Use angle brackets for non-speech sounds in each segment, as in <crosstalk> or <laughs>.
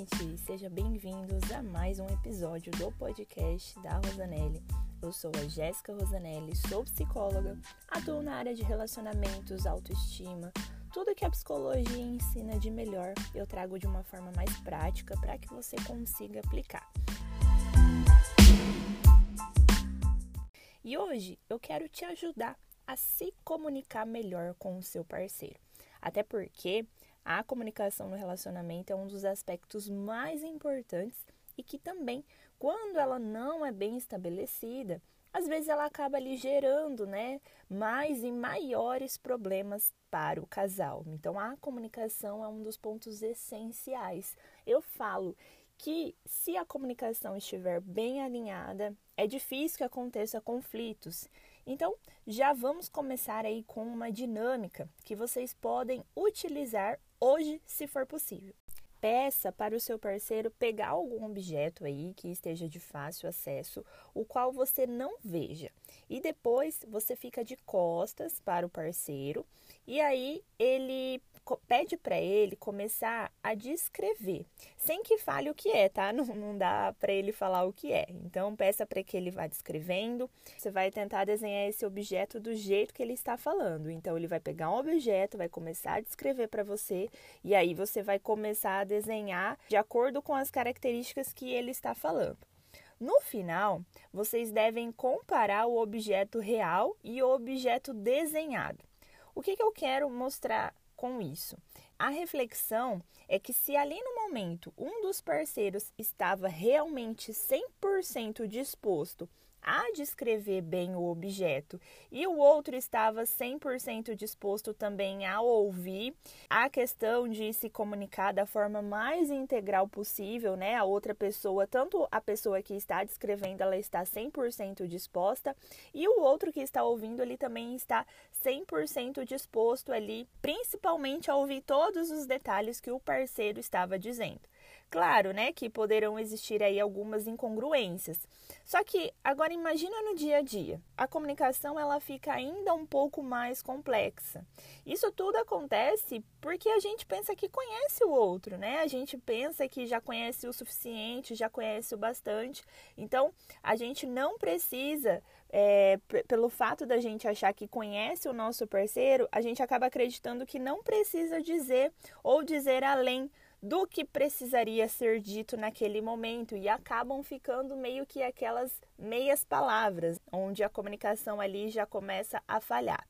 gente! Sejam bem-vindos a mais um episódio do podcast da Rosanelli. Eu sou a Jéssica Rosanelli, sou psicóloga, atuo na área de relacionamentos, autoestima, tudo que a psicologia ensina de melhor eu trago de uma forma mais prática para que você consiga aplicar. E hoje eu quero te ajudar a se comunicar melhor com o seu parceiro. Até porque a comunicação no relacionamento é um dos aspectos mais importantes e que também, quando ela não é bem estabelecida, às vezes ela acaba ali gerando, né, mais e maiores problemas para o casal. Então a comunicação é um dos pontos essenciais. Eu falo que se a comunicação estiver bem alinhada, é difícil que aconteça conflitos. Então, já vamos começar aí com uma dinâmica que vocês podem utilizar hoje, se for possível. Peça para o seu parceiro pegar algum objeto aí que esteja de fácil acesso, o qual você não veja. E depois você fica de costas para o parceiro e aí ele pede para ele começar a descrever, sem que fale o que é, tá? <laughs> Não, não dá para ele falar o que é. Então, peça para que ele vá descrevendo. Você vai tentar desenhar esse objeto do jeito que ele está falando. Então, ele vai pegar um objeto, vai começar a descrever para você, e aí você vai começar a desenhar de acordo com as características que ele está falando. No final, vocês devem comparar o objeto real e o objeto desenhado. O que, que eu quero mostrar com isso. A reflexão é que se ali no momento um dos parceiros estava realmente 100% disposto a descrever bem o objeto e o outro estava 100% disposto também a ouvir a questão de se comunicar da forma mais integral possível, né? A outra pessoa, tanto a pessoa que está descrevendo, ela está 100% disposta e o outro que está ouvindo, ele também está 100% disposto ali, principalmente a ouvir todos os detalhes que o parceiro estava dizendo. Claro, né, que poderão existir aí algumas incongruências. Só que agora imagina no dia a dia. A comunicação ela fica ainda um pouco mais complexa. Isso tudo acontece porque a gente pensa que conhece o outro, né? A gente pensa que já conhece o suficiente, já conhece o bastante. Então, a gente não precisa é, pelo fato da gente achar que conhece o nosso parceiro, a gente acaba acreditando que não precisa dizer ou dizer além do que precisaria ser dito naquele momento e acabam ficando meio que aquelas meias palavras, onde a comunicação ali já começa a falhar.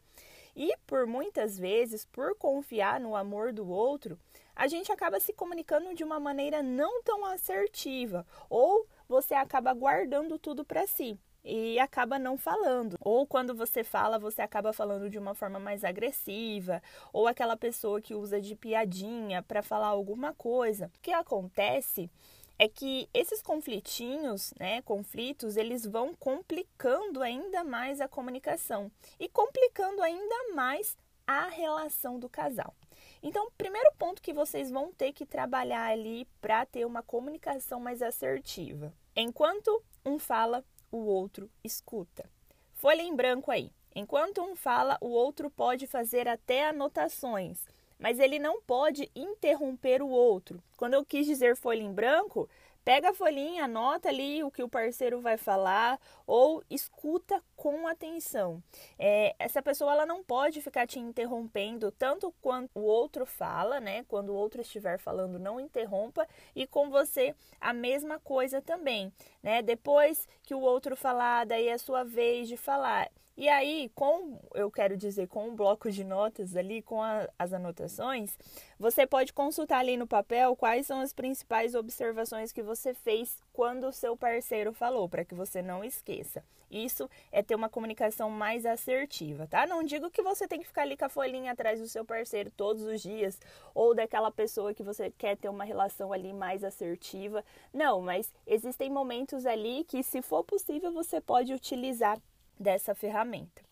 E por muitas vezes, por confiar no amor do outro, a gente acaba se comunicando de uma maneira não tão assertiva ou você acaba guardando tudo para si e acaba não falando. Ou quando você fala, você acaba falando de uma forma mais agressiva, ou aquela pessoa que usa de piadinha para falar alguma coisa. O que acontece é que esses conflitinhos, né, conflitos, eles vão complicando ainda mais a comunicação e complicando ainda mais a relação do casal. Então, o primeiro ponto que vocês vão ter que trabalhar ali para ter uma comunicação mais assertiva. Enquanto um fala, o outro escuta. Folha em branco aí. Enquanto um fala, o outro pode fazer até anotações, mas ele não pode interromper o outro. Quando eu quis dizer folha em branco, Pega a folhinha, anota ali o que o parceiro vai falar ou escuta atenção. É, essa pessoa ela não pode ficar te interrompendo tanto quanto o outro fala, né? Quando o outro estiver falando, não interrompa e com você a mesma coisa também, né? Depois que o outro falar, daí é a sua vez de falar. E aí, com, eu quero dizer, com um bloco de notas ali, com a, as anotações, você pode consultar ali no papel quais são as principais observações que você fez quando o seu parceiro falou, para que você não esqueça. Isso é ter uma comunicação mais assertiva, tá? Não digo que você tem que ficar ali com a folhinha atrás do seu parceiro todos os dias, ou daquela pessoa que você quer ter uma relação ali mais assertiva. Não, mas existem momentos ali que, se for possível, você pode utilizar dessa ferramenta.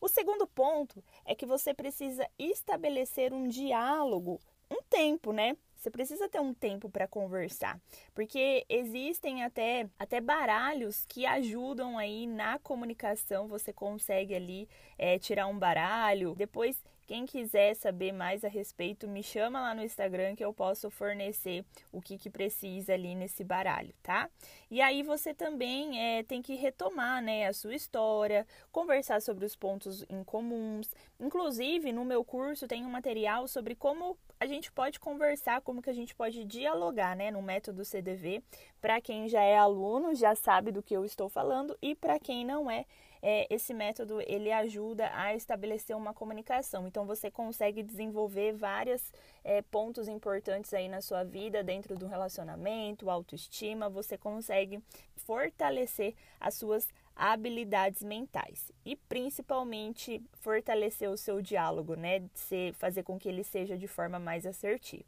O segundo ponto é que você precisa estabelecer um diálogo, um tempo, né? Você precisa ter um tempo para conversar, porque existem até, até baralhos que ajudam aí na comunicação. Você consegue ali é, tirar um baralho, depois Quem quiser saber mais a respeito, me chama lá no Instagram que eu posso fornecer o que, que precisa ali nesse baralho, tá? E aí você também é, tem que retomar né, a sua história, conversar sobre os pontos em comuns. Inclusive, no meu curso tem um material sobre como a gente pode conversar, como que a gente pode dialogar né, no método CDV. Para quem já é aluno, já sabe do que eu estou falando, e para quem não é, é, esse método ele ajuda a estabelecer uma comunicação. Então você consegue desenvolver vários é, pontos importantes aí na sua vida dentro do relacionamento, autoestima. Você consegue fortalecer as suas habilidades mentais e principalmente fortalecer o seu diálogo, né? De fazer com que ele seja de forma mais assertiva.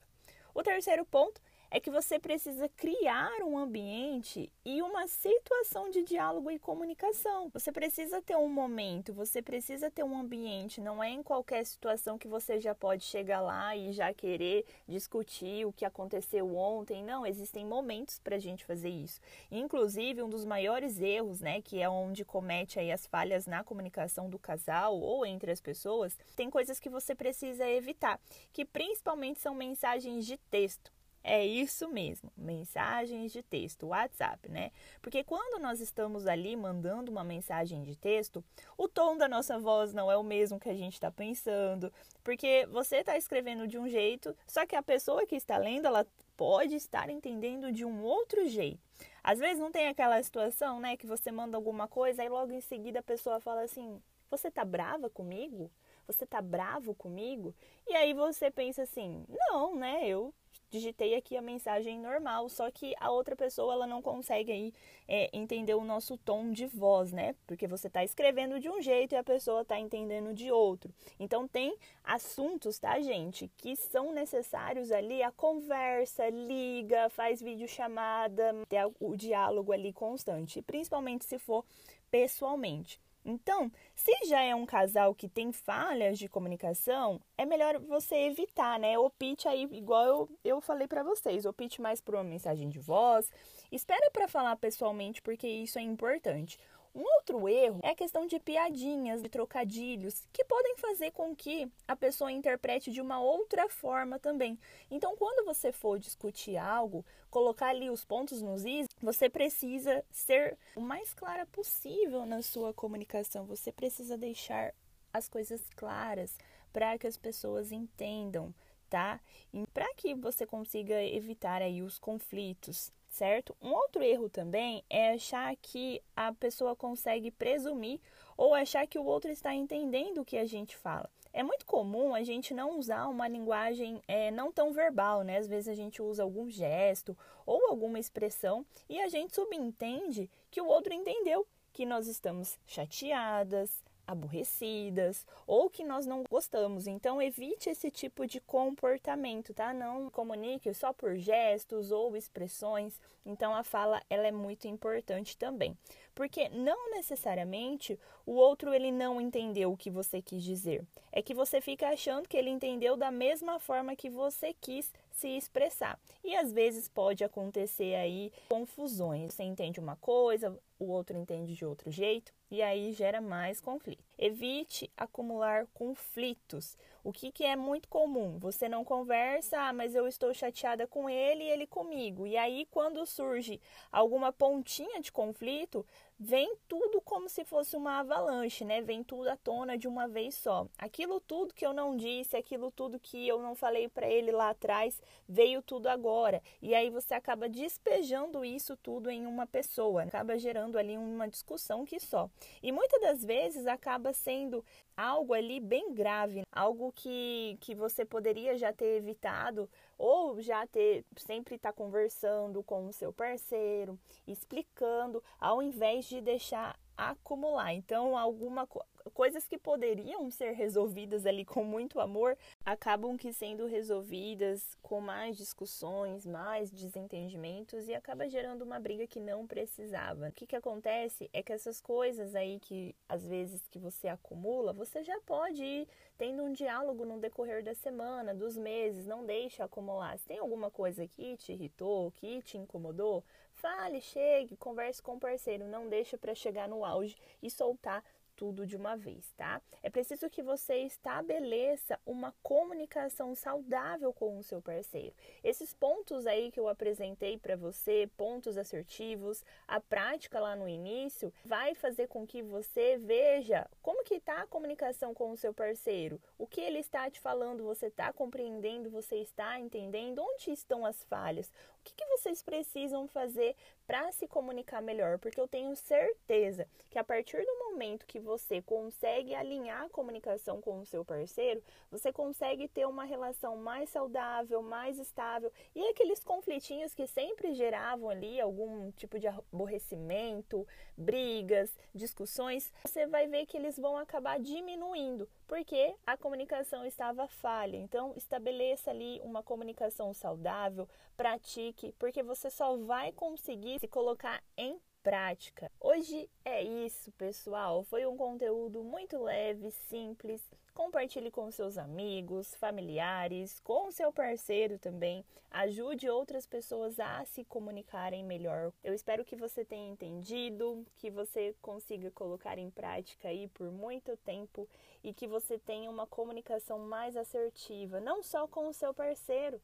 O terceiro ponto é que você precisa criar um ambiente e uma situação de diálogo e comunicação. Você precisa ter um momento, você precisa ter um ambiente, não é em qualquer situação que você já pode chegar lá e já querer discutir o que aconteceu ontem. Não, existem momentos para a gente fazer isso. Inclusive, um dos maiores erros, né, que é onde comete aí as falhas na comunicação do casal ou entre as pessoas, tem coisas que você precisa evitar, que principalmente são mensagens de texto. É isso mesmo, mensagens de texto, WhatsApp, né? Porque quando nós estamos ali mandando uma mensagem de texto, o tom da nossa voz não é o mesmo que a gente está pensando, porque você está escrevendo de um jeito, só que a pessoa que está lendo, ela pode estar entendendo de um outro jeito. Às vezes não tem aquela situação, né, que você manda alguma coisa e logo em seguida a pessoa fala assim: "Você tá brava comigo?" Você tá bravo comigo? E aí você pensa assim: "Não, né? Eu digitei aqui a mensagem normal, só que a outra pessoa ela não consegue aí é, entender o nosso tom de voz, né? Porque você está escrevendo de um jeito e a pessoa está entendendo de outro. Então tem assuntos, tá, gente, que são necessários ali a conversa, liga, faz videochamada, ter o diálogo ali constante, principalmente se for pessoalmente. Então, se já é um casal que tem falhas de comunicação, é melhor você evitar, né? Opte aí, igual eu, eu falei para vocês, opte mais por uma mensagem de voz. Espera para falar pessoalmente, porque isso é importante. Um outro erro é a questão de piadinhas, de trocadilhos, que podem fazer com que a pessoa interprete de uma outra forma também. Então, quando você for discutir algo, colocar ali os pontos nos is, você precisa ser o mais clara possível na sua comunicação. Você precisa deixar as coisas claras para que as pessoas entendam, tá? E para que você consiga evitar aí os conflitos certo? Um outro erro também é achar que a pessoa consegue presumir ou achar que o outro está entendendo o que a gente fala. É muito comum a gente não usar uma linguagem é, não tão verbal, né? Às vezes a gente usa algum gesto ou alguma expressão e a gente subentende que o outro entendeu que nós estamos chateadas, aborrecidas ou que nós não gostamos. Então evite esse tipo de comportamento, tá? Não comunique só por gestos ou expressões. Então a fala ela é muito importante também, porque não necessariamente o outro ele não entendeu o que você quis dizer. É que você fica achando que ele entendeu da mesma forma que você quis se expressar. E às vezes pode acontecer aí confusões. Você entende uma coisa, o outro entende de outro jeito e aí gera mais conflito. Evite acumular conflitos. O que, que é muito comum? Você não conversa, ah, mas eu estou chateada com ele e ele comigo. E aí, quando surge alguma pontinha de conflito, vem tudo como se fosse uma avalanche, né? Vem tudo à tona de uma vez só. Aquilo tudo que eu não disse, aquilo tudo que eu não falei para ele lá atrás, veio tudo agora. E aí você acaba despejando isso tudo em uma pessoa, acaba gerando ali uma discussão que só. E muitas das vezes acaba sendo algo ali bem grave, algo que, que você poderia já ter evitado ou já ter sempre estar tá conversando com o seu parceiro, explicando, ao invés de deixar acumular. Então, alguma coisas que poderiam ser resolvidas ali com muito amor acabam que sendo resolvidas com mais discussões, mais desentendimentos e acaba gerando uma briga que não precisava. O que, que acontece é que essas coisas aí que às vezes que você acumula, você já pode ir tendo um diálogo no decorrer da semana, dos meses, não deixa acumular. Se tem alguma coisa que te irritou, que te incomodou, fale, chegue, converse com o parceiro, não deixa para chegar no auge e soltar tudo de uma vez, tá? É preciso que você estabeleça uma comunicação saudável com o seu parceiro. Esses pontos aí que eu apresentei para você, pontos assertivos, a prática lá no início, vai fazer com que você veja como que está a comunicação com o seu parceiro, o que ele está te falando, você está compreendendo, você está entendendo, onde estão as falhas, o que, que vocês precisam fazer para se comunicar melhor, porque eu tenho certeza que a partir do momento que você consegue alinhar a comunicação com o seu parceiro, você consegue ter uma relação mais saudável, mais estável e aqueles conflitinhos que sempre geravam ali algum tipo de aborrecimento, brigas, discussões, você vai ver que eles vão acabar diminuindo, porque a comunicação estava falha. Então, estabeleça ali uma comunicação saudável, pratique, porque você só vai conseguir se colocar em prática. Hoje é isso, pessoal. Foi um conteúdo muito leve, simples. Compartilhe com seus amigos, familiares, com seu parceiro também. Ajude outras pessoas a se comunicarem melhor. Eu espero que você tenha entendido, que você consiga colocar em prática aí por muito tempo e que você tenha uma comunicação mais assertiva, não só com o seu parceiro,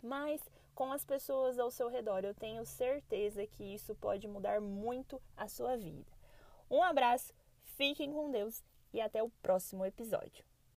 mas com as pessoas ao seu redor. Eu tenho certeza que isso pode mudar muito a sua vida. Um abraço, fiquem com Deus e até o próximo episódio.